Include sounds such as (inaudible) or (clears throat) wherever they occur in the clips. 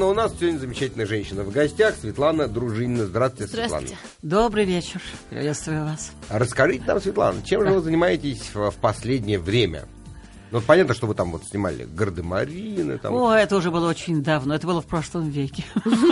Но у нас сегодня замечательная женщина в гостях, Светлана Дружинина. Здравствуйте, Здравствуйте. Светлана. Добрый вечер. Приветствую вас. Расскажите нам, Светлана, чем же вы занимаетесь в в последнее время? Ну, понятно, что вы там вот снимали Гардемарины, там... О, это уже было очень давно. Это было в прошлом веке.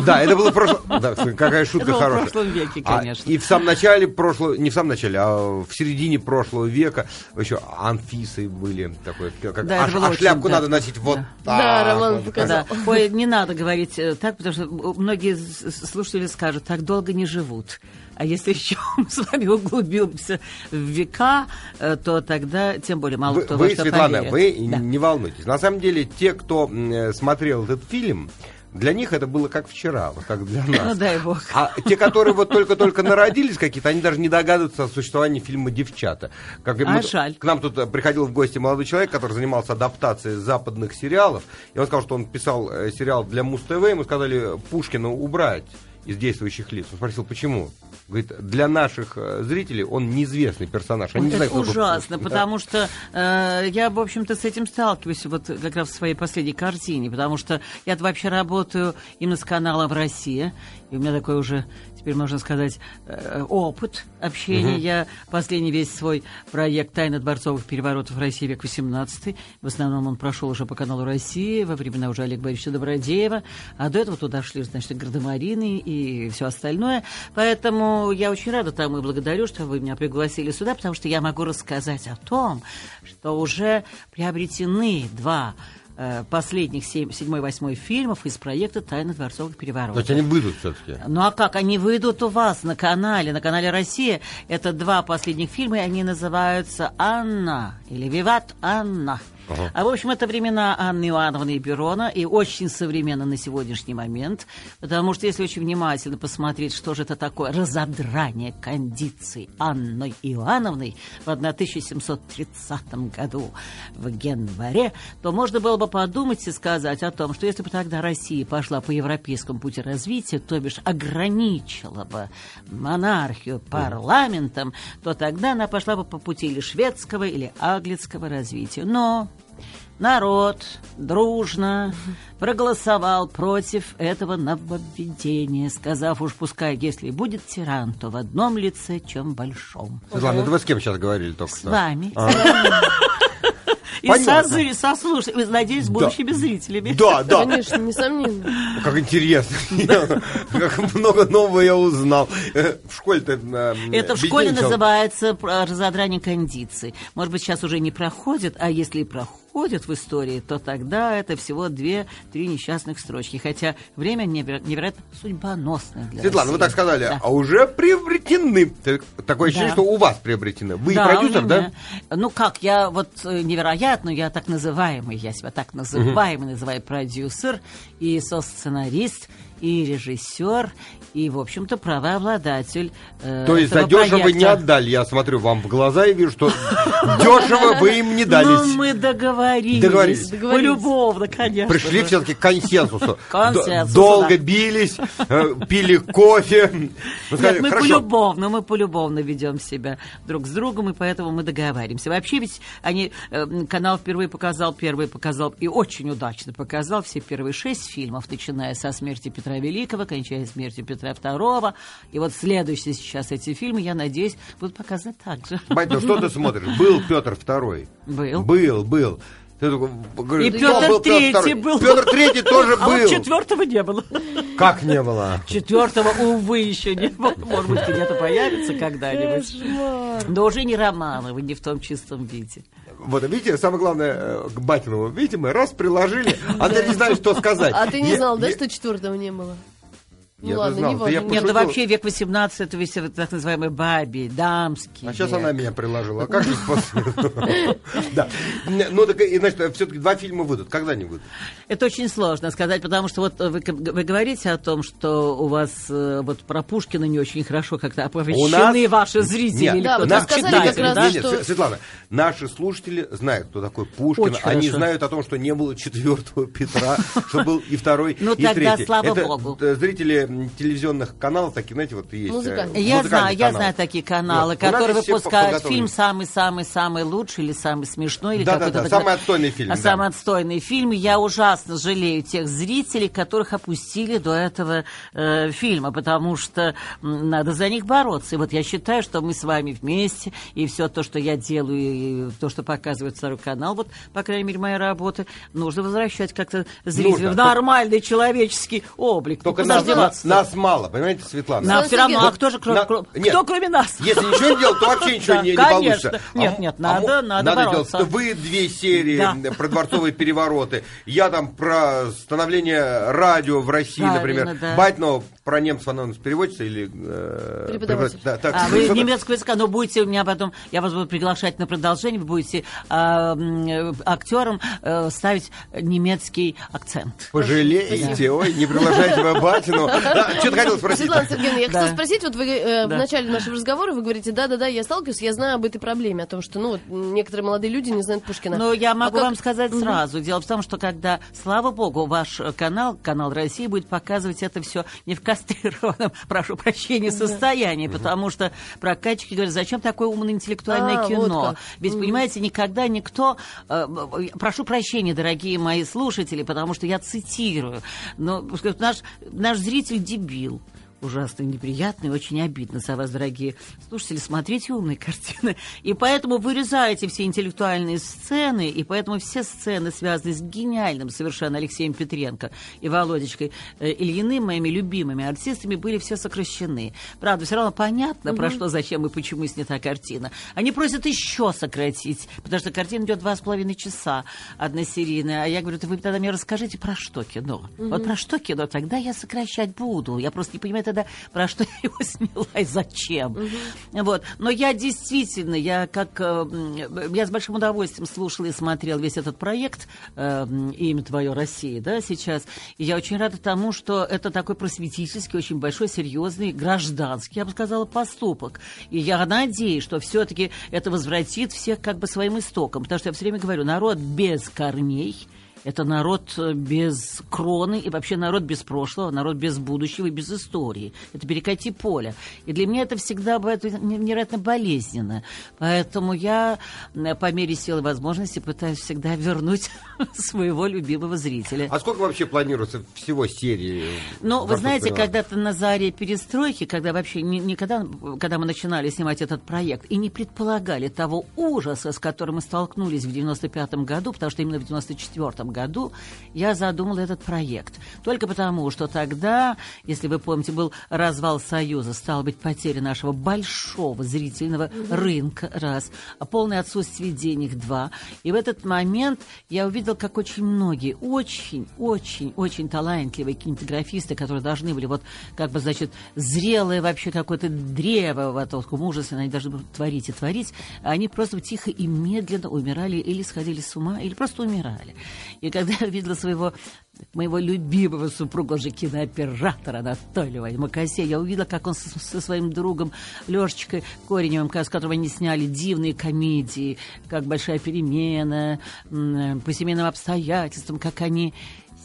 Да, это было в прошлом... Да, какая шутка Это было в хорошая. прошлом веке, А, конечно. и в самом начале прошлого... Не в самом начале, а в середине прошлого века еще Анфисы были. Такой, как, Да, это а, было а очень шляпку надо носить вот Да. так. Да, Роман показал. Да. Ой, не надо говорить э, так, потому что многие слушатели скажут, так долго не живут. А если (laughs) еще мы с вами углубимся в века, э, то тогда тем более мало Вы, кто вы, во что Светлана, поверит. вы Да. не волнуйтесь. На самом деле, те, кто э, смотрел этот фильм, для них это было как вчера, вот как для (laughs) нас. Ну, дай бог. А те, которые вот только-только народились какие-то, они даже не догадываются о существовании фильма «Девчата». Как А жаль. К нам тут э, приходил в гости молодой человек, который занимался адаптацией западных сериалов. И он сказал, что он писал сериал для Муз-ТВ, ему сказали Пушкина убрать из действующих лиц. Он спросил, почему? Говорит, для наших э, зрителей он неизвестный персонаж. Они Вот не это знают, кто ужасно. Да. потому что э, я, в общем-то, с этим сталкиваюсь вот как раз в своей последней картине, потому что я вообще работаю именно с каналом «Россия», и у меня такой уже, теперь можно сказать, э, опыт общения. Я последний весь свой проект «Тайна дворцовых переворотов в России век XVIII», в основном он прошел уже по каналу «Россия», во времена уже Олега Борисовича Добродеева, а до этого туда шли, значит, «Гардемарины» и все остальное. Поэтому я очень рада тому и благодарю, что вы меня пригласили сюда, потому что я могу рассказать о том, что уже приобретены два э, последних семь, седьмой, восьмой фильмов из проекта «Тайна дворцовых То переворотов». есть они выйдут все-таки. Ну а как? Они выйдут у вас на канале, на канале «Россия». Это два последних фильма, и они называются «Анна» или «Виват Анна». А в общем, это времена Анны Иоанновны и Перона, и очень современно на сегодняшний момент, потому что если очень внимательно посмотреть, что же это такое? Разодрание кондиций Анной Иоанновной в 1730 году в январе, то можно было бы подумать и сказать о том, что если бы тогда Россия пошла по европейскому пути развития, то бишь ограничила бы монархию парламентом, то тогда она пошла бы по пути или шведского, или английского развития. Но народ дружно проголосовал против этого нововведения, сказав уж пускай, если будет тиран, то в одном лице, чем большом. Светлана, это вы с кем сейчас говорили только С что? вами. А. (laughs) И Понятно. со, со слушателями, надеюсь, с будущими зрителями. Да, да. Конечно, несомненно. (laughs) Как интересно. (laughs) Как много нового я узнал. Э, В школе-то... э, Это в школе называется разодрание кондиций. Может быть, сейчас уже не проходит, а если и проходит в истории, то тогда это всего две-три несчастных строчки. Хотя время неверо- невероятно судьбоносное для Светлана, вы России. так сказали, Да. а уже приобретены. Так- Такое ощущение, Да. что у вас приобретены. Вы Да, продюсер, да? Ну как, я вот э, невероятно, я так называемый, я себя так называемый, называю продюсер, и со-сценарист, и режиссер, и, в общем-то, правообладатель э, То есть за дешево не проекта. отдали. Я смотрю вам в глаза и вижу, что дешево вы им не Ну, дались. мы договорились. Договорились. Полюбовно, конечно. Пришли все-таки к консенсусу. (laughs) Долго бились, э, пили кофе. (laughs) Ну, Нет, мы полюбовно, мы полюбовно ведем себя друг с другом, и поэтому мы договариваемся. Вообще ведь они, э, канал впервые показал, первый показал, и очень удачно показал все первые шесть фильмов, начиная со смерти Петра Великого, кончая смертью Петра Второго. И вот следующие сейчас эти фильмы, я надеюсь, будут показаны так же. Бать, ну что ты смотришь? Был Петр Второй. Был. Был, был. Ты такой, говоришь, И «Кто Петр был Третий Второй?» был. Петр Третий тоже А вот был. четвертого не было. Как не было? Четвертого, увы, еще не было. Может быть, где-то появится когда-нибудь. Но уже не Романовы, не в том чистом виде. Вот, видите, самое главное, э, к Батинову, видите, мы раз приложили, а ты не знаешь, что сказать. А ты не знал, да, что четвертого не было? Ну Я-то ладно, знал, не это я. Нет, ну пошутил. вообще век 18 это весь так называемый баби, дамский. А сейчас век. она меня приложила. А как же? (laughs) Да. Ну, так, и, значит, все-таки два фильма выйдут. Когда они выйдут? Это очень сложно сказать, потому что вот вы, вы говорите о том, что у вас э, вот про Пушкина не очень хорошо как-то оповещены ваши зрители Нет, Да, вот вы сказали как раз, да? Нет, что- Св- Светлана, наши слушатели знают, кто такой Пушкин. Очень Они хорошо. знают о том, что не было четвертого Петра, что был и второй, Ну, и тогда третий. слава Это, богу. э, Зрители телевизионных каналов, такие, знаете, вот есть... э, Музыкальные. Я знаю, я каналы. знаю такие каналы, Вот. Которые выпускают фильм самый-самый-самый лучший или самый смешной, или Да-да-да, какой-то самый такой- отстойный фильм, А да. самый отстойный фильм. Я ужасно жалею тех зрителей, которых опустили до этого э, фильма, потому что надо за них бороться. И вот я считаю, что мы с вами вместе, и все то, что я делаю, и то, что показывает второй канал, вот, по крайней мере, моя работа, нужно возвращать как-то зрителя Нужно. в нормальный человеческий облик. Только Ну, куда нас, нас мало, понимаете, Светлана? Нам все равно, а кто же, кроме, на- кро- нет. кто кроме нас? Если ничего не делать, то вообще ничего Да, не, не конечно. получится. Нет, м- нет, мо- надо- надо делать. бороться. Вы две серии Да. про дворцовые перевороты. Я там про становление радио в России, Правильно, например. да. Батьно про немцев нас переводится или... э, Преподаватель. Да, так, А, вы что-то- немецкого языка, но будете у меня потом, я вас буду приглашать на продолжение, вы будете а, э, актером э, ставить немецкий акцент. Пожалеете, ой, не приглашайте вы батину. (laughs) Да, что-то хотел спросить. Светлана Сергеевна, я Да. хотела спросить, вот вы э, в Да. начале нашего разговора вы говорите, да-да-да, я сталкиваюсь, я знаю об этой проблеме, о том, что, ну, вот, некоторые молодые люди не знают Пушкина. Но я А могу как- вам сказать сразу. Дело в том, что когда, слава богу, ваш э, канал, канал России, будет показывать это все не в кастрированном, (laughs) прошу прощения, состоянии, потому что прокатчики говорят, зачем такое умное интеллектуальное А, вот кино? как. Ведь, понимаете, никогда никто... э, э, Прошу прощения, дорогие мои слушатели, потому что я цитирую, но наш, наш зритель дебил. Ужасно неприятно и очень обидно за вас, дорогие слушатели. Смотрите умные (laughs) картины. И поэтому вырезаете все интеллектуальные сцены, и поэтому все сцены, связанные с гениальным совершенно Алексеем Петренко и Володечкой э, Ильиным, моими любимыми артистами, были все сокращены. Правда, все равно понятно, про что, зачем и почему снята картина. Они просят еще сократить, потому что картина идет два с половиной часа односерийная. А я говорю, «Да вы тогда мне расскажите, про что кино. Вот про что кино, тогда я сокращать буду. Я просто не понимаю тогда, про что я его сняла и зачем. Вот. Но я действительно, я как... э, Я с большим удовольствием слушала и смотрела весь этот проект э, «Имя твое Россия», да, сейчас. И я очень рада тому, что это такой просветительский, очень большой, серьезный, гражданский, я бы сказала, поступок. И я надеюсь, что все-таки это возвратит всех как бы своим истокам. Потому что я все время говорю, народ без корней – это народ э, без кроны и вообще народ без прошлого, народ без будущего и без истории. Это перекати поле. И для меня это всегда бывает невероятно болезненно. Поэтому я по мере силы и возможности пытаюсь всегда вернуть (laughs) своего любимого зрителя. А сколько вообще планируется всего серии? Ну, вы «Дворцовых знаете, переворотов»? когда-то на заре перестройки, когда вообще никогда, когда мы начинали снимать этот проект, и не предполагали того ужаса, с которым мы столкнулись в 95 году, потому что именно в 94 году я задумала этот проект. Только потому, что тогда, если вы помните, был развал Союза, стала быть потеря нашего большого зрительного рынка, раз, а полное отсутствие денег, два. И в этот момент я увидела, как очень многие, очень, очень, очень талантливые кинематографисты, которые должны были вот, как бы, значит, зрелое вообще какое-то древо, вот, вот, мужественно, они должны были творить и творить, они просто тихо и медленно умирали или сходили с ума, или просто умирали. (laughs) И когда я увидела своего моего любимого супруга, уже кинооператора Анатолия Макасе, я увидела, как он со, со своим другом Лешечкой Кореневым, с которым они сняли дивные комедии, как «Большая перемена», «По семейным обстоятельствам», как они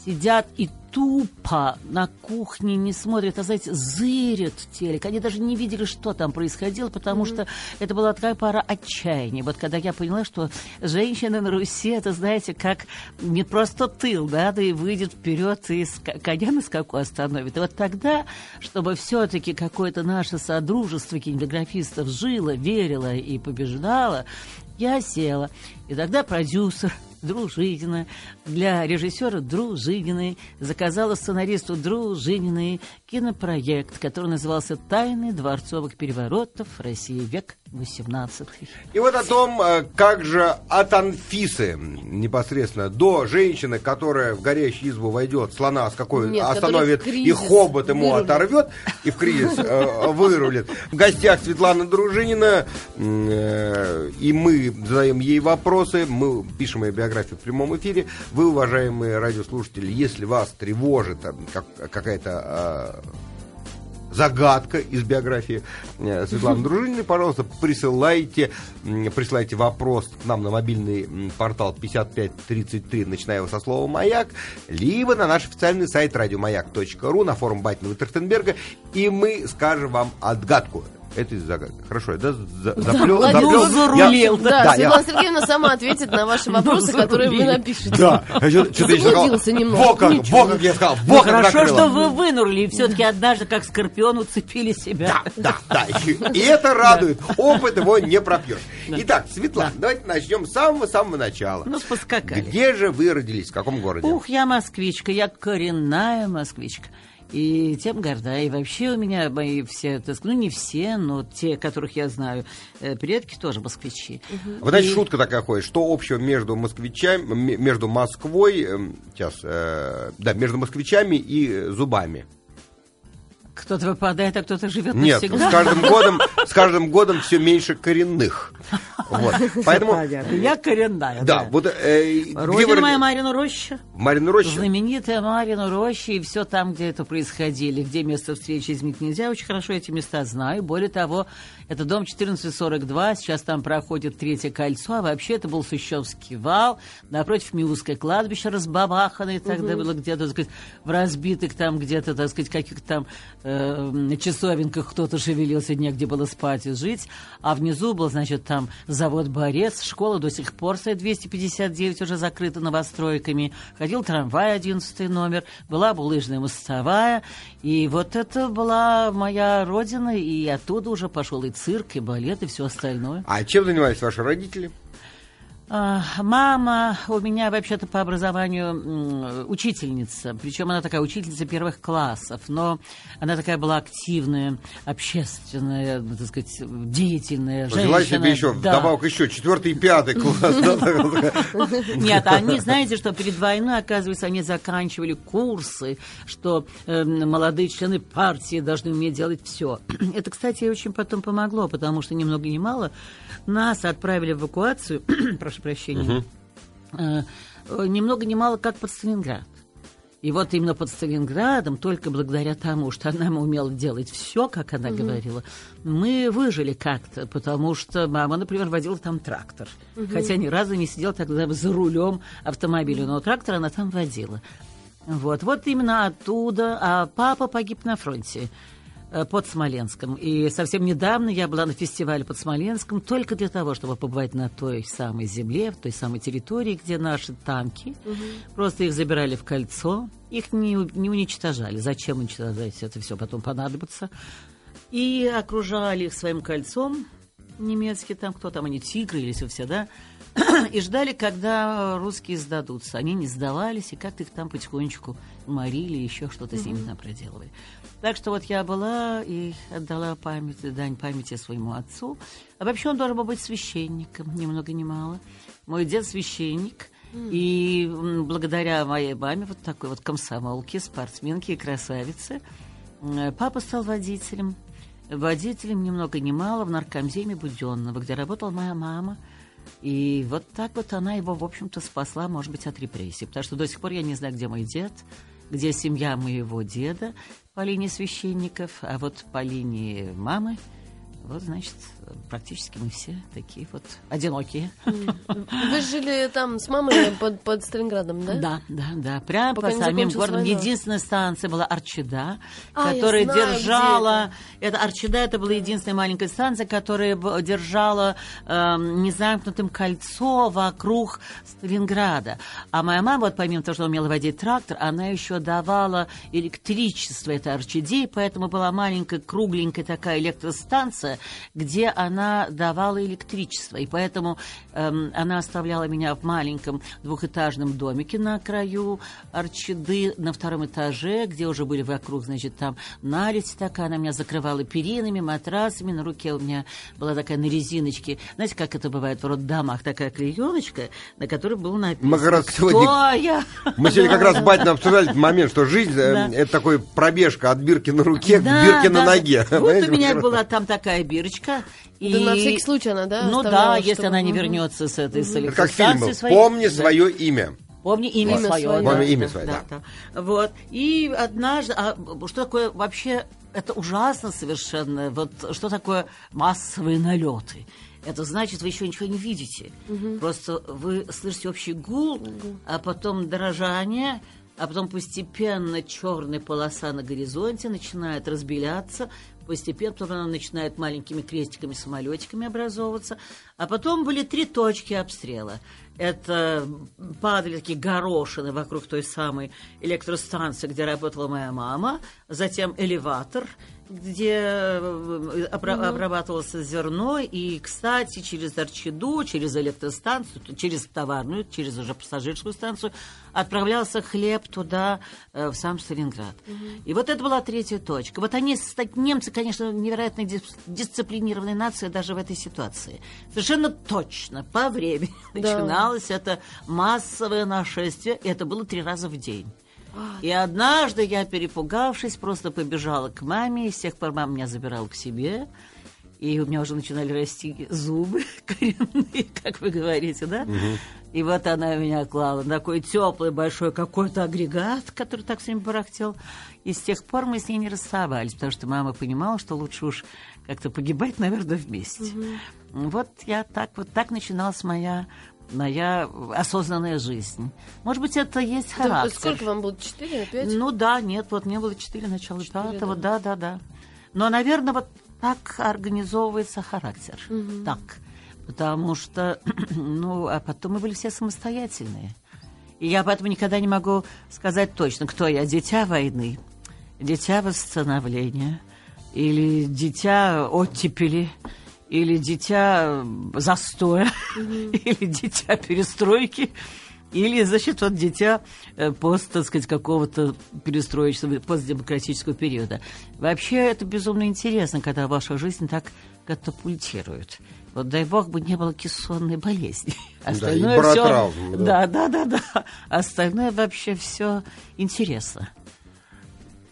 сидят и тупо на кухне не смотрят, а, знаете, зырят телек. Они даже не видели, что там происходило, потому что это была такая пара отчаяния. Вот когда я поняла, что женщина на Руси, это, знаете, как не просто тыл, да, да и выйдет вперед и ска- коня на скаку остановит. И вот тогда, чтобы все-таки какое-то наше содружество кинематографистов жило, верило и побеждало, я села. И тогда продюсер Дружинина для режиссера Дружининой заказала сценаристу Дружининой кинопроект, который назывался «Тайны дворцовых переворотов. Россия. Век XVIII». И вот о том, э, как же от Анфисы непосредственно до женщины, которая в горящую избу войдет, слона с какой Нет, остановит и хобот ему вырулит. оторвет и в кризис э, вырулит. В гостях Светлана Дружинина, э, и мы задаем ей вопросы, мы пишем ее биографию в прямом эфире. Вы, уважаемые радиослушатели, если вас тревожит э, как- какая-то э, загадка из биографии э, Светланы (laughs) Дружининой, пожалуйста, присылайте, присылайте вопрос к нам на мобильный портал 5533, начиная со слова «Маяк», либо на наш официальный сайт радиомаяк.ру, на форум Батина и Трахтенберга, и мы скажем вам отгадку. Это загадка. Хорошо, я да, за, заплел, молодец. заплел. Ну, зарулил, Я- Да, я- Светлана Сергеевна сама ответит на ваши (laughs) вопросы, Ну, которые вы напишете. Да, а что- что-то я сказал. Немного. Во как, во как я сказал, Ну, во как хорошо, что вы вынурли, и все-таки однажды, как скорпион, уцепили себя. Да, да, да. И, и это радует. Опыт его не пропьешь. Итак, Светлана, давайте начнем с самого-самого начала. Ну, поскакали. Где же вы родились? В каком городе? Ух, я москвичка, я коренная москвичка. И тем горда. И вообще у меня мои все, так сказать, ну не все, но те, которых я знаю, э, предки тоже москвичи. Вы знаете, шутка такая ходит, что общего между москвичами, между Москвой, эм, сейчас, э, да, между москвичами и зубами. Кто-то выпадает, а кто-то живет Нет, навсегда. с каждым годом, с каждым годом все меньше коренных. Вот. (laughs) Поэтому, Понятно. Я коренная. да, вот э, Родина вы моя Марина Роща. В Марьиной Роще? Знаменитая Марина Роща и все там, где это происходили, где место встречи изменить нельзя. Очень хорошо эти места знаю. Более того, это дом 1442, сейчас там проходит третье кольцо, а вообще это был Сущевский вал, напротив Миусское кладбище разбабаханное, тогда было где-то, так сказать, в разбитых там где-то, так сказать, каких-то там э, часовенках кто-то шевелился, негде было спать и жить. А внизу был, значит, там завод «Борец», школа до сих пор стоит 259, уже закрыта новостройками. Ходил трамвай 11 номер, была булыжная мостовая. И вот это была моя родина, и оттуда уже пошел и цирк, и балет, и все остальное. А чем занимались ваши родители? А, Мама у меня вообще-то по образованию учительница, причем она такая учительница первых классов, но она такая была активная, общественная, ну, так сказать, деятельная Взяла женщина. себе еще, Да. вдобавок еще четвертый и пятый класс. Нет, они, знаете, что перед войной, оказывается, они заканчивали курсы, что э, молодые члены партии должны уметь делать все. (clears throat) Это, кстати, очень потом помогло, потому что ни много ни мало нас отправили в эвакуацию, (clears throat) прошу прощения, э, э, ни много ни мало как под Сталинград. И вот именно под Сталинградом, только благодаря тому, что она (laughs) умела делать все, как она говорила, мы выжили как-то, потому что мама, например, водила там трактор. Хотя ни разу не сидела тогда за рулем автомобиля, но трактор она там водила. Вот, вот именно оттуда. А папа погиб на фронте под Смоленском. И совсем недавно я была на фестивале под Смоленском только для того, чтобы побывать на той самой земле, в той самой территории, где наши танки. Просто их забирали в кольцо, их не, не уничтожали. Зачем уничтожать? Это все потом понадобится. И окружали их своим кольцом немецкие, там кто там, они тигры или все, да, (clears throat) и ждали, когда русские сдадутся. Они не сдавались, и как-то их там потихонечку морили, еще что-то с ними там проделывали. Так что вот я была и отдала память, дань памяти своему отцу. А вообще он должен был быть священником, ни много ни мало. Мой дед священник, и благодаря моей маме, вот такой вот комсомолке, спортсменке и красавице, папа стал водителем. Водителем ни много ни мало в наркомземе Буденного, где работала моя мама. И вот так вот она его, в общем-то, спасла, может быть, от репрессий. Потому что до сих пор я не знаю, где мой дед, где семья моего деда по линии священников, а вот по линии мамы, вот, значит, практически мы все такие вот одинокие. Вы жили там с мамой под, под Сталинградом, да? Да, да, да. Прямо Пока по самим городам. война. Единственная станция была Арчида, А, которая знаю, держала... Это Арчида, это была единственная маленькая станция, которая держала эм, незамкнутым кольцо вокруг Сталинграда. А моя мама, вот помимо того, что умела водить трактор, она еще давала электричество этой Арчиде, поэтому была маленькая, кругленькая такая электростанция, где она давала электричество. И поэтому эм, она оставляла меня в маленьком двухэтажном домике на краю Арчиды, на втором этаже, где уже были вокруг, значит, там наледь такая, она меня закрывала перинами, матрасами, на руке у меня была такая на резиночке, знаете, как это бывает в роддомах, такая клееночка, на которой был написано, Мы как раз кто сегодня- я. (laughs) Мы сегодня как раз с Батиной обсуждали этот момент, что жизнь э, это такой пробежка от бирки на руке к бирке на ноге. Вот у меня была там такая бирочка. И... Да на всякий случай она, да, Ну да, оставляла, если чтобы- она не вернется с этой с как фильм своей. Помни Да. свое имя. Помни имя, Имя свое. свое. да, Помни имя свое, да, да. да. Вот. И однажды... А что такое вообще... Это ужасно совершенно. Вот что такое массовые налеты? Это значит, вы еще ничего не видите. Просто вы слышите общий гул, а потом дрожание, а потом постепенно черная полоса на горизонте начинает разбеляться, постепенно она начинает маленькими крестиками, самолетиками образовываться, а потом были три точки обстрела. Это падали такие горошины вокруг той самой электростанции, где работала моя мама, затем элеватор, где э, обра- обрабатывалось зерно, и, кстати, через Арчиду, через электростанцию, через товарную, через уже пассажирскую станцию отправлялся хлеб туда, э, в сам Сталинград. И вот это была третья точка. Вот они, немцы, конечно, невероятно дис- дисциплинированная нация даже в этой ситуации. Совершенно точно по времени Да. начиналось это массовое нашествие, и это было три раза в день. И однажды я, перепугавшись, просто побежала к маме, и с тех пор мама меня забирала к себе. И у меня уже начинали расти зубы (laughs) коренные, как вы говорите, да? И вот она меня клала на такой теплый большой какой-то агрегат, который так всеми барахтел. И с тех пор мы с ней не расставались, потому что мама понимала, что лучше уж как-то погибать, наверное, вместе. Вот я так вот так начиналась моя моя осознанная жизнь. Может быть, это есть Да, характер. Сколько вам было? Четыре, пять? Ну да, нет, вот мне было 4, начало Четыре, пятого, да, да, да. Но, наверное, вот так организовывается характер. Так. Потому что, (clears throat) ну, а потом мы были все самостоятельные. И я поэтому никогда не могу сказать точно, кто я, дитя войны, дитя восстановления, или дитя оттепели, или дитя застоя, (laughs) или дитя перестройки, или, значит, вот дитя э, пост, так сказать, какого-то перестроечного, постдемократического периода. Вообще, это безумно интересно, когда ваша жизнь так катапультирует. Вот дай бог бы не было кессонной болезни. и баротравмы, да. Да, да, да, да. Остальное вообще все интересно.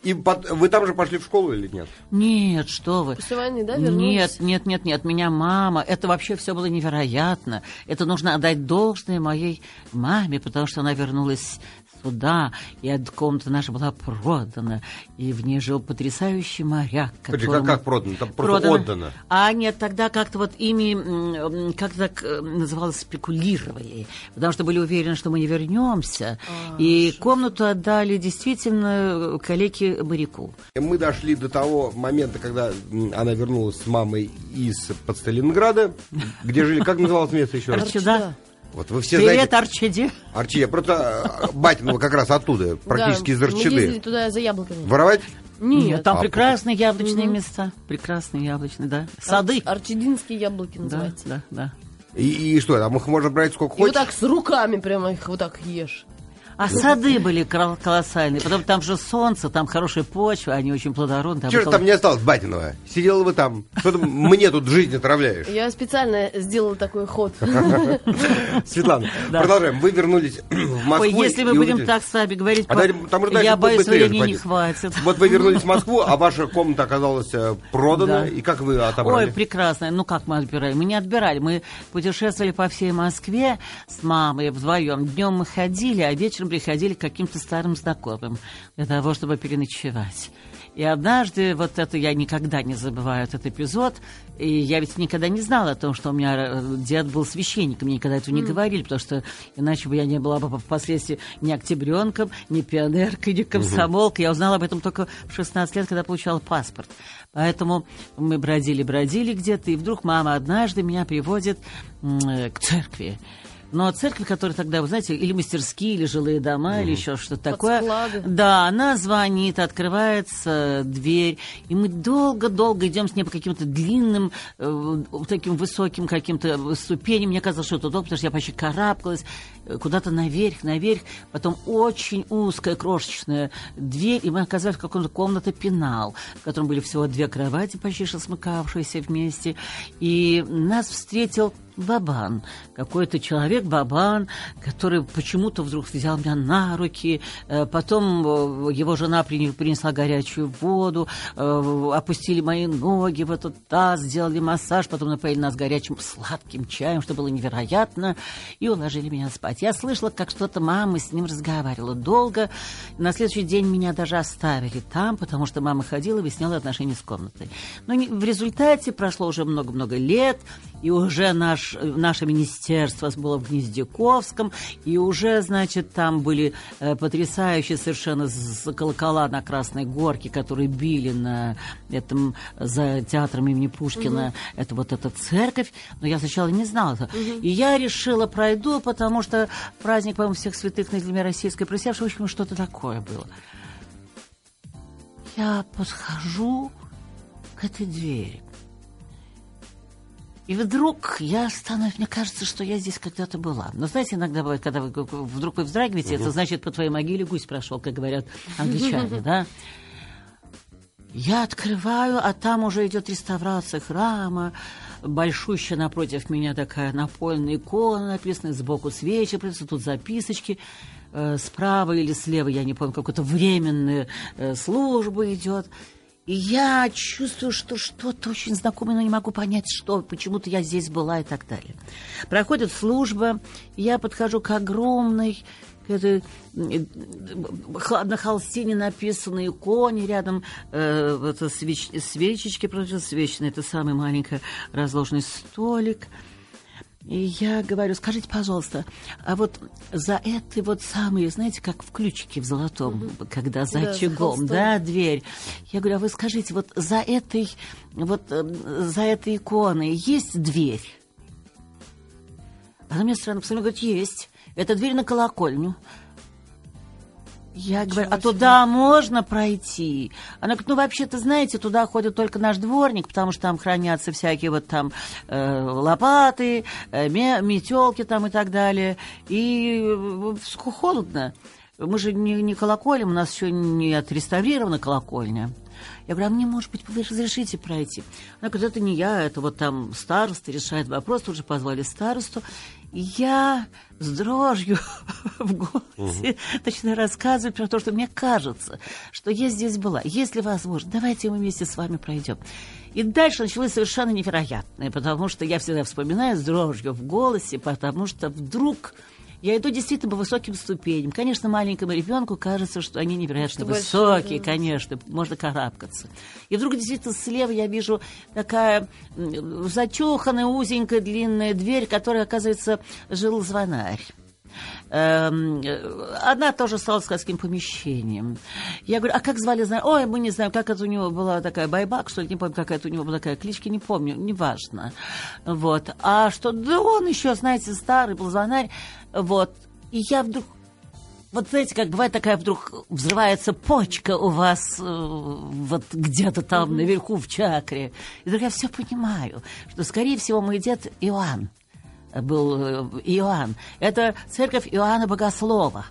И под- вы там же пошли в школу или нет? Нет, что вы. После войны, да, вернулись? Нет, нет, нет, нет, меня мама, это вообще все было невероятно. Это нужно отдать должное моей маме, потому что она вернулась сюда, и от комната наша была продана, и в ней жил потрясающий моряк. Которому- как, как продано? Там просто Продано. отдано. А нет, тогда как-то вот ими как так э, называлось спекулировали, потому что были уверены, что мы не вернемся, А, и комнату отдали действительно коллеге моряку. Мы дошли до того момента, когда она вернулась с мамой из под Сталинграда, где жили, как называлось место еще раз? Арчида. Вот вы все Привет, знаете, Арчиде. Арчи, я просто э, батиного как раз оттуда, практически из Да, Мы ездили Арчиды. туда за яблоками. Воровать? Нет, там А, прекрасные яблочные места. Прекрасные яблочные, да. Сады. Ар- Арчединские яблоки Да, называется. да, да. И, и что, там их можно брать сколько И вот хочешь? так с руками прямо их вот так ешь. А сады были колоссальные. Потом там же солнце, там хорошая почва, они очень плодородные. Чего там не осталось батиного? Сидела вы там. Что ты мне тут жизнь отравляешь? Я специально сделала такой ход. (laughs) Светлана, Да. продолжаем. Вы вернулись в Москву. Ой, если мы будем так с вами говорить, А я боюсь, времени не хватит. Вот вы вернулись в (laughs) Москву, а ваша комната оказалась э, продана. Да. И как вы отобрали? Ой, прекрасно. Ну, как мы отбирали? Мы не отбирали. Мы путешествовали по всей Москве с мамой вдвоем. Днем мы ходили, а вечером приходили к каким-то старым знакомым для того, чтобы переночевать. И однажды, вот это я никогда не забываю этот эпизод, и я ведь никогда не знала о том, что у меня э, дед был священником, мне никогда этого не говорили, потому что иначе бы я не была бы впоследствии ни октябренком, ни пионеркой, ни комсомолкой. Я узнала об этом только в 16 лет, когда получала паспорт. Поэтому мы бродили-бродили где-то, и вдруг мама однажды меня приводит э, к церкви. Но церковь, которая тогда, вы знаете, или мастерские, или жилые дома, или еще что-то такое. склады. Да, она звонит, открывается дверь, и мы долго-долго идем с ней по каким-то длинным, э, таким высоким каким-то ступеням. Мне казалось, что это долго, потому что я почти карабкалась куда-то наверх, наверх. Потом очень узкая, крошечная дверь, и мы оказались в каком-то комнате пенал, в котором были всего две кровати, почти что смыкавшиеся вместе. И нас встретил Бабан, какой-то человек Бабан, который почему-то вдруг взял меня на руки, э, потом э, его жена при- принесла горячую воду, э, опустили мои ноги в этот таз, сделали массаж, потом напоили нас горячим сладким чаем, что было невероятно, и уложили меня спать. Спать. Я слышала, как что-то мама с ним разговаривала долго. На следующий день меня даже оставили там, потому что мама ходила и выясняла отношения с комнатой. Но в результате прошло уже много-много лет, и уже наш, наше министерство было в Гнездяковском, и уже, значит, там были э, потрясающие совершенно колокола на Красной Горке, которые били на этом, за театром имени Пушкина, это вот эта церковь, но я сначала не знала. это. И я решила, пройду, потому что праздник, по-моему, всех святых на земле российской присевшего, в общем, что-то такое было. Я подхожу к этой двери. И вдруг я становлюсь, мне кажется, что я здесь когда-то была. Но знаете, иногда бывает, когда вы вдруг вы вздрагиваете, это значит, по твоей могиле гусь прошел, как говорят англичане, да? Я открываю, а там уже идет реставрация храма. Большущая напротив меня такая напольная икона написана, сбоку свечи, тут записочки. Э, справа или слева, я не помню, какая-то временная э, служба идет. И я чувствую, что что-то очень знакомое, но не могу понять, что. Почему-то я здесь была и так далее. Проходит служба, я подхожу к огромной м, х- на холстине написанной иконе, рядом э, это свеч, свечечки противосвечные, это самый маленький разложенный столик. И я говорю, скажите, пожалуйста, а вот за этой вот самой, знаете, как в ключике в золотом, когда за Да, очагом, да, дверь. Я говорю, а вы скажите, вот за этой, вот э, за этой иконой есть дверь? Она мне странно посмотрела, говорит, есть. Это дверь на колокольню. Я говорю, а себе. туда можно пройти? Она говорит, ну, вообще-то, знаете, туда ходит только наш дворник, потому что там хранятся всякие вот там э, лопаты, э, метелки там и так далее. И э, холодно. Мы же не, не колоколем, у нас еще не отреставрирована колокольня. Я говорю, а мне, может быть, вы разрешите пройти? Она говорит, это не я, это вот там староста решает вопрос, тут же позвали старосту. Я с дрожью (laughs) в голосе начинаю рассказывать про то, что мне кажется, что я здесь была. Если возможно, давайте мы вместе с вами пройдем. И дальше началось совершенно невероятное, потому что я всегда вспоминаю с дрожью в голосе, потому что вдруг я иду действительно по высоким ступеням. Конечно, маленькому ребенку кажется, что они невероятно Что высокие, конечно, можно карабкаться. И вдруг действительно слева я вижу такая зачуханная, узенькая, длинная дверь, которая, оказывается, жил звонарь. Эм, Она тоже стала сказским помещением. Я говорю, а как звали? Ой, мы не знаем, как это у него была такая байбак, что ли, не помню, какая это у него была такая кличка, не помню, неважно. Вот. А что, да он еще, знаете, старый был звонарь. Вот. И я вдруг вот знаете, как бывает такая вдруг взрывается почка у вас э, вот где-то там наверху в чакре. И вдруг я все понимаю, что, скорее всего, мой дед Иоанн был э, Иоанн. Это церковь Иоанна Богослова.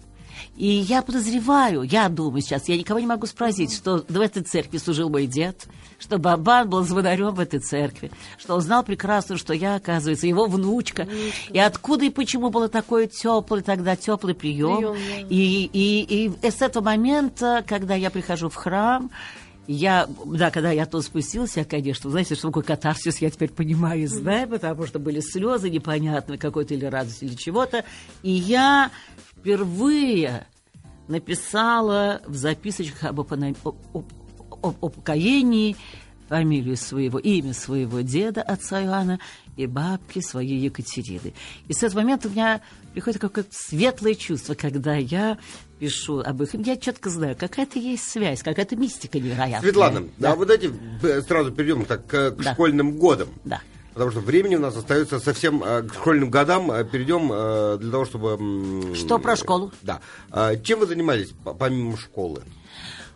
И я подозреваю, я думаю сейчас, я никого не могу спросить, что в этой церкви служил мой дед, что Бабан был звонарем в этой церкви, что он знал прекрасно, что я, оказывается, его внучка. И откуда и почему было такое теплый тогда теплый прием. Прием, да. И, и, и с этого момента, когда я прихожу в храм, я, да, когда я тут спустился, я, конечно, знаете, что такое катарсис, я теперь понимаю и знаю, потому что были слезы непонятные, какой-то или радость, или чего-то. И я впервые написала в записочках об, опона- о- о- о- о покоении фамилию своего, имя своего деда, отца Иоанна, и бабки своей Екатерины. И с этого момента у меня приходит какое-то светлое чувство, когда я пишу об их. Я четко знаю, какая-то есть связь, какая-то мистика невероятная. Светлана, да. а вот б- сразу перейдем так, к, к Да. школьным годам. Да. Потому что времени у нас остается совсем э, к школьным годам. Э, Перейдем э, для того, чтобы... Что про школу? Да. А чем вы занимались по- помимо школы?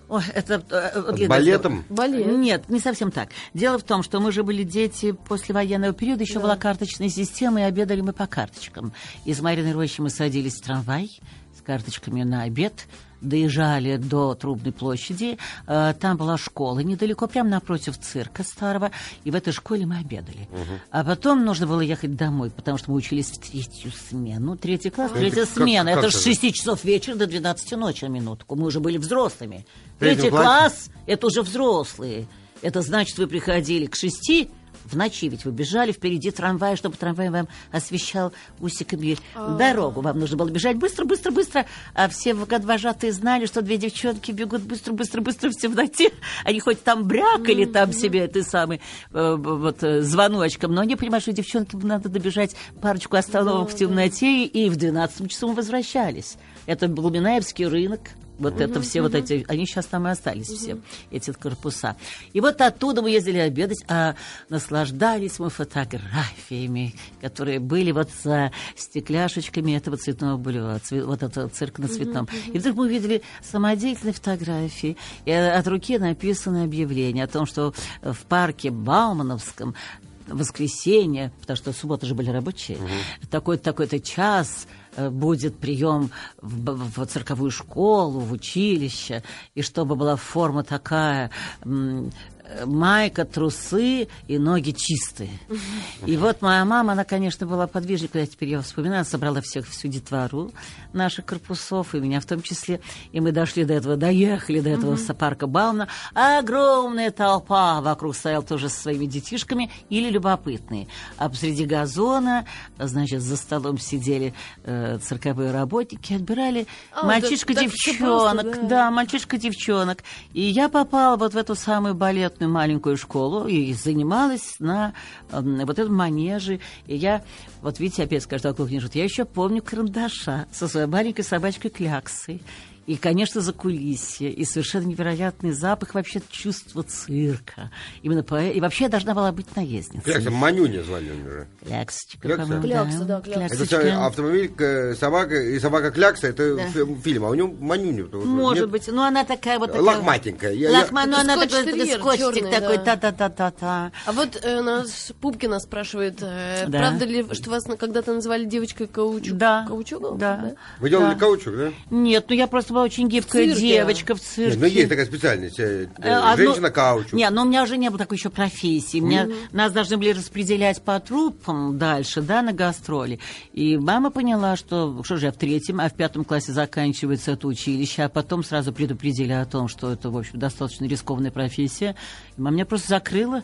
Ой, это э, С длинная балетом? Балет. Нет, не совсем так. Дело в том, что мы же были дети после военного периода, еще была карточная система, и обедали мы по карточкам. Из Мариной Рощи мы садились в трамвай с карточками на обед, доезжали до Трубной площади. Э, Там была школа недалеко, прямо напротив цирка старого, и в этой школе мы обедали. А потом нужно было ехать домой, потому что мы учились в третью смену. Третий класс, Это третья как- смена. как Это это? с 6 часов вечера до 12 ночи на минутку. Мы уже были взрослыми. Третий классе? класс это уже взрослые. Это значит, вы приходили к шести, в ночи ведь вы бежали впереди трамвая, чтобы трамвай вам освещал усиками дорогу. Вам нужно было бежать быстро, быстро, быстро. А все вожатые знали, что две девчонки бегут быстро, быстро, быстро в темноте. Они хоть там брякали там себе ты самый э, вот э, звоночком, но они понимают, что девчонке надо добежать парочку остановок в темноте, и в 12 часу возвращались. Это Блуминаевский рынок, вот это все вот эти, они сейчас там и остались все, эти корпуса. И вот оттуда мы ездили обедать, а наслаждались мы фотографиями, которые были вот за стекляшечками этого цветного цве- вот этого цирка на цветном. И вдруг мы увидели самодеятельные фотографии, и от руки написано объявление о том, что в парке Баумановском воскресенье, потому что субботы же были рабочие, такой-то такой-то час э, будет прием в, в цирковую школу, в училище, и чтобы была форма такая, э, майка, трусы и ноги чистые. И вот моя мама, она, конечно, была подвижник, когда теперь я вспоминаю, собрала всех, всю детвору наших корпусов, и меня в том числе. И мы дошли до этого, доехали до этого парка Бауна. Огромная толпа вокруг стояла тоже со своими детишками или любопытные. А посреди газона, значит, за столом сидели э, цирковые работники, отбирали А, да, мальчишка-девчонок. всё просто, да. да, мальчишка-девчонок. И я попала вот в эту самую балетную маленькую школу и занималась на эм, вот этом манеже. И я, вот видите, опять скажу такую книжку, я еще помню карандаша со своей маленькой собачкой Кляксой. И, конечно, за кулисье, и совершенно невероятный запах вообще чувства цирка. Именно по... И вообще я должна была быть наездницей. Клякса, Манюня звали у него. Кляксочка, Клякса? по-моему, Клякса, да, Клякса. Это автомобиль, э, собака и собака Клякса, это Да. фи- фильм, а у него Манюня. Может нет- быть. Ну, она такая вот... такая- Лохматенькая. Я- я- Лохма- ну, Это она такой, такой скотчик такой, да. та-та-та-та-та. А вот э, нас Пупкина спрашивает, э, Да. правда ли, что вас когда-то называли девочкой каучук? Да. Каучугом? Да. Вы делали Да. каучук, да? Нет, ну я просто была очень гибкая цирке. девочка в цирке. Нет, ну есть такая специальность. э, э, одно- Женщина каучук. Не, но у меня уже не было такой еще профессии. Меня, Нас должны были распределять по труппам дальше, да, на гастроли. И мама поняла, что, что же я в третьем, а в пятом классе заканчивается это училище, а потом сразу предупредили о том, что это, в общем, достаточно рискованная профессия. И мама меня просто закрыла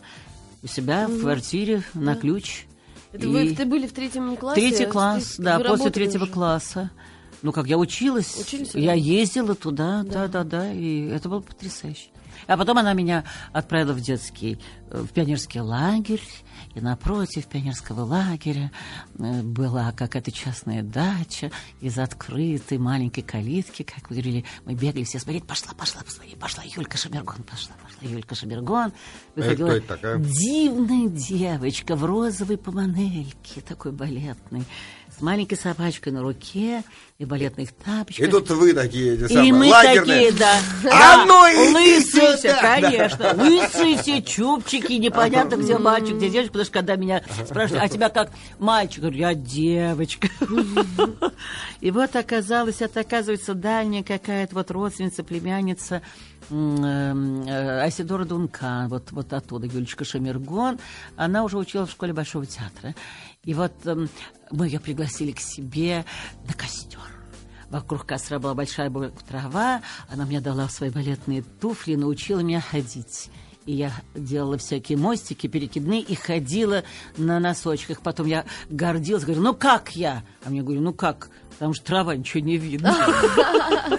у себя в квартире на ключ. Это И- вы ты были в третьем классе? Третий В класс, да, после третьего уже? класса. Ну, как я училась, Учились, я да? ездила туда, да, да, да, и это было потрясающе. А потом она меня отправила в детский, э, в пионерский лагерь, и напротив пионерского лагеря э, была какая-то частная дача из открытой маленькой калитки, как вы говорили, мы бегали все смотреть, пошла, пошла, посмотри, пошла Юлька Шамергон, пошла, пошла Юлька Шамергон. Выходила кто это такая? дивная девочка в розовой поманельке, такой балетной, маленькой собачкой на руке и балетных тапочках. И тут вы такие, эти И самые, мы лагерные. такие, да. А Да, ну лысые все, да. конечно. Лысые все, чубчики, непонятно, где мальчик, где девочка. Потому что когда меня спрашивают, а тебя как мальчик? Говорю, я девочка. И вот оказалось, это оказывается дальняя какая-то вот родственница, племянница э, Айсидора Дункан, вот, вот оттуда, Юлечка Шамергон. Она уже училась в школе Большого театра. И вот эм, мы ее пригласили к себе на костер. Вокруг костра была большая трава. Она мне дала свои балетные туфли, научила меня ходить. И я делала всякие мостики перекидные и ходила на носочках. Потом я гордилась, говорю, ну как я? А мне говорю, ну как? Потому что трава, ничего не видно. (laughs)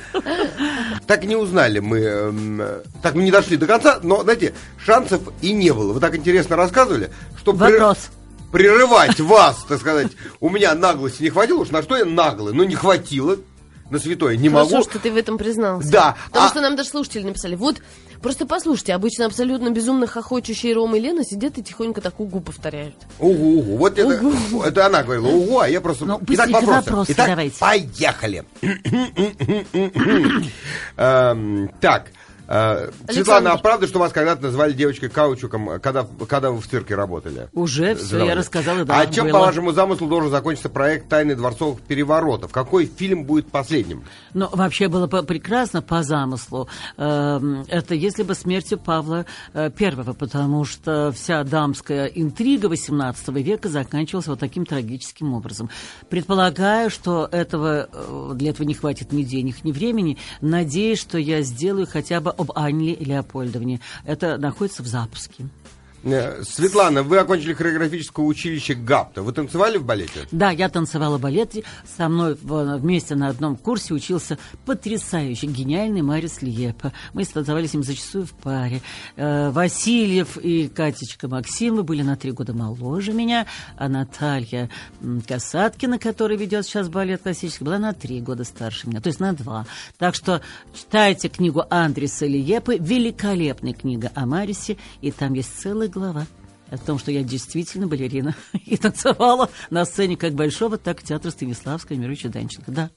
Так не узнали мы, эм, э, так мы не дошли до конца, но, знаете, шансов и не было. Вы так интересно рассказывали, что при- Вопрос. Прерывать вас, так сказать, у меня наглости не хватило, уж на что я наглый, ну не хватило, на святое не Хорошо, могу. что ты в этом признался. Да, Потому а- что нам даже слушатели написали. Вот, просто послушайте, обычно абсолютно безумно хохочущие Рома и Лена сидят и тихонько так угу повторяют. Угу, угу. Вот это, это она говорила, угу, а я просто... Ну, Итак, вопросы. вопросы Итак, давайте. поехали. (clears throat) Эм, Так, э, Светлана, а правда, что вас когда-то назвали девочкой каучуком, когда, когда вы в цирке работали? Уже все, я рассказала, да. А чем, было. по вашему замыслу, должен закончиться проект «Тайны дворцовых переворотов»? Какой фильм будет последним? Ну, вообще было бы прекрасно по замыслу. Эм, Это если бы смертью Павла э, Первого, потому что вся дамская интрига XVIII века заканчивалась вот таким трагическим образом. Предполагаю, что этого, э, для этого не хватит ни денег, ни времени. Надеюсь, что я сделаю хотя бы об Анне Леопольдовне. Это находится в запуске. Э, Светлана, вы окончили хореографическое училище ГАПТа. Вы танцевали в балете? Да, я танцевала балет. Со мной в- вместе на одном курсе учился потрясающий, гениальный Марис Лиепа. Мы танцевали с ним зачастую в паре. Э, Васильев и Катечка Максимовы были на три года моложе меня, а Наталья Касаткина, которая ведет сейчас балет классический, была на три года старше меня, то есть на два. Так что читайте книгу Андреса Лиепы, великолепная книга о Марисе, и там есть целая глава о том, что я действительно балерина (laughs) и танцевала на сцене как Большого, так и театра Станиславского Мировича Данченко. Да.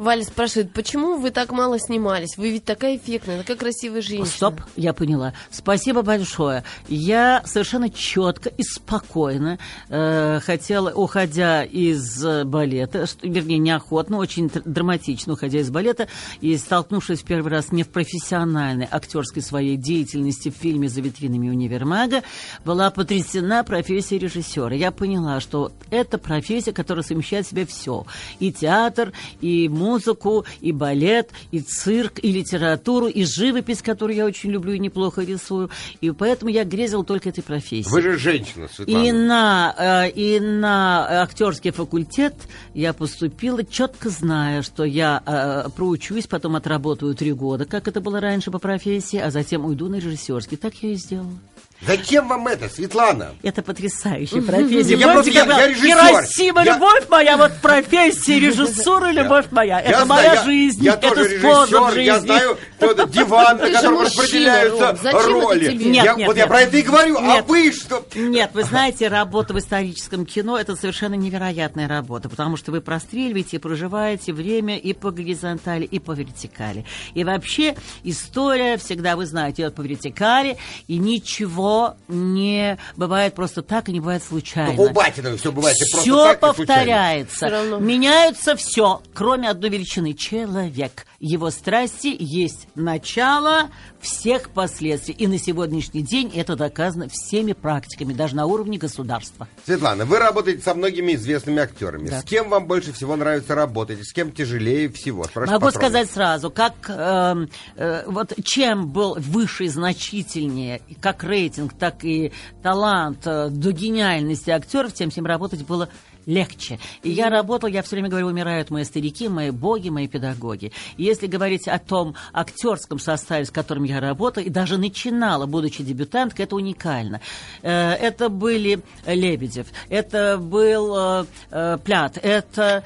Валя спрашивает, почему вы так мало снимались? Вы ведь такая эффектная, такая красивая женщина. Стоп, я поняла. Спасибо большое. Я совершенно четко и спокойно э, хотела, уходя из э, балета, что- вернее, неохотно, очень драматично уходя из балета, и столкнувшись в первый раз не в профессиональной актерской своей деятельности в фильме «За витринами универмага», была потрясена профессией режиссера. Я поняла, что это профессия, которая совмещает в себе все. И театр, и музыку, и балет, и цирк, и литературу, и живопись, которую я очень люблю и неплохо рисую. И поэтому я грезила только этой профессией. Вы же женщина, Светлана. И на, э, и на актерский факультет я поступила, четко зная, что я э, проучусь, потом отработаю три года, как это было раньше по профессии, а затем уйду на режиссерский. Так я и сделала. Зачем вам это, Светлана? Это потрясающая профессия. Я Помните, я- я режиссер. Хиросима, Я- любовь моя, вот профессия (laughs) режиссура, любовь моя. Я Это знаю, моя я- жизнь, Я это тоже способ режиссер, жизни. я знаю, диван, на котором распределяются роли. Нет, нет, вот я про это и говорю, а Нет. вы что? Нет, вы знаете, работа в историческом кино – это совершенно невероятная работа, потому что вы простреливаете и проживаете время и по горизонтали, и по вертикали. И вообще история всегда, вы знаете, идет по вертикали, и ничего не бывает просто так, и не бывает случайно. Только у Батиной все бывает и просто Все так, случайно. повторяется. Равно. Меняются все, кроме одной величины. Человек. Его страсти есть начало всех последствий. И на сегодняшний день это доказано всеми практиками, даже на уровне государства. Светлана, вы работаете со многими известными актерами. Да. С кем вам больше всего нравится работать? С кем тяжелее всего? Спрашиваю Могу попробуй. сказать сразу, как эм, э, вот чем был выше и значительнее как рейтинг, так и талант э, до гениальности актеров, тем с ним работать было легче. И я работал, я все время говорю, умирают мои старики, мои боги, мои педагоги. И если говорить о том актерском составе, с которым я работала, и даже начинала, будучи дебютанткой, это уникально. Э, Это были Лебедев, это был э, э, Плят, это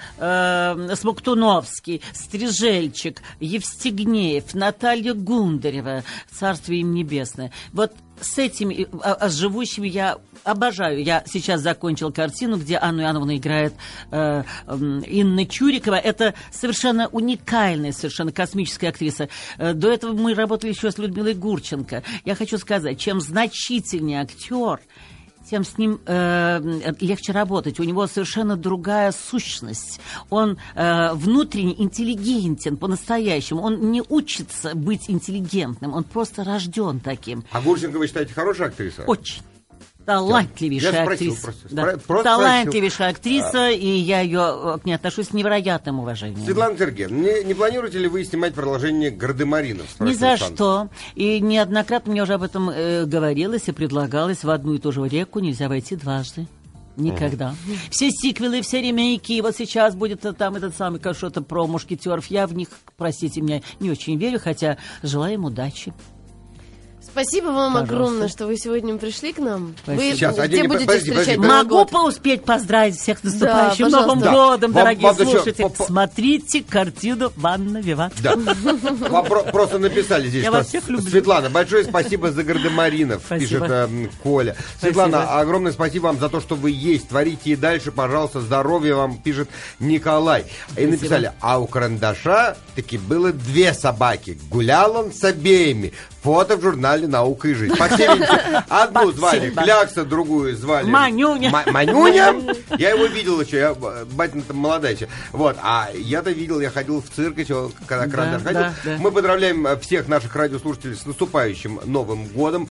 Смоктуновский, Стрижельчик, Евстигнеев, Наталья Гундарева, царствие им небесное. Вот с этими, а, а с живущими я обожаю. Я сейчас закончил картину, где Анну Иоанновну играет э, м, Инна Чурикова. Это совершенно уникальная, совершенно космическая актриса. Э, До этого мы работали еще с Людмилой Гурченко. Я хочу сказать, чем значительнее актер, тем с ним э, легче работать. У него совершенно другая сущность. Он э, внутренне интеллигентен по-настоящему. Он не учится быть интеллигентным. Он просто рожден таким. А Гурченко вы считаете хорошая актриса? Очень. Талантливейшая Я спросил актриса. просто. Да. Просто Талантливейшая актриса, и я ее к ней отношусь с невероятным уважением. Светлана Сергеевна, не, не планируете ли вы снимать продолжение «Гардемаринов»? Ни за Александр. что. И неоднократно мне уже об этом э, говорилось и предлагалось. В одну и ту же реку нельзя войти дважды. Никогда. Все сиквелы, все ремейки, и вот сейчас будет э, там этот самый что-то про мушкетеров. Я в них, простите меня, не очень верю, хотя желаю им удачи. Спасибо вам Пожалуйста. огромное, что вы сегодня пришли к нам. Спасибо. Вы Сейчас, где один- будете подожди, встречать подожди, Могу год? поуспеть поздравить всех с наступающим Да, Новым пожалуйста. годом, Да. дорогие Вам- вам еще слушатели. по- по- Смотрите картину «Ванна Виват». Да. Вам про- просто написали здесь. Я вас всех люблю. Светлана, большое спасибо за Гардемаринов, пишет м, Коля. Светлана, огромное спасибо вам за то, что вы есть. Творите и дальше, пожалуйста, здоровья вам, пишет Николай. И написали, а у карандаша таки было две собаки. Гулял он с обеими. Фото в журнале «Наука и жизнь». По всей видимости, (laughs) одну звали. Клякса, другую звали... Манюня. Ма- Манюня? Я его видел еще, я, батина там молодая еще. Вот, а я-то видел, я ходил в цирк еще, когда Да, карандаш ходил. Мы поздравляем всех наших радиослушателей с наступающим Новым годом.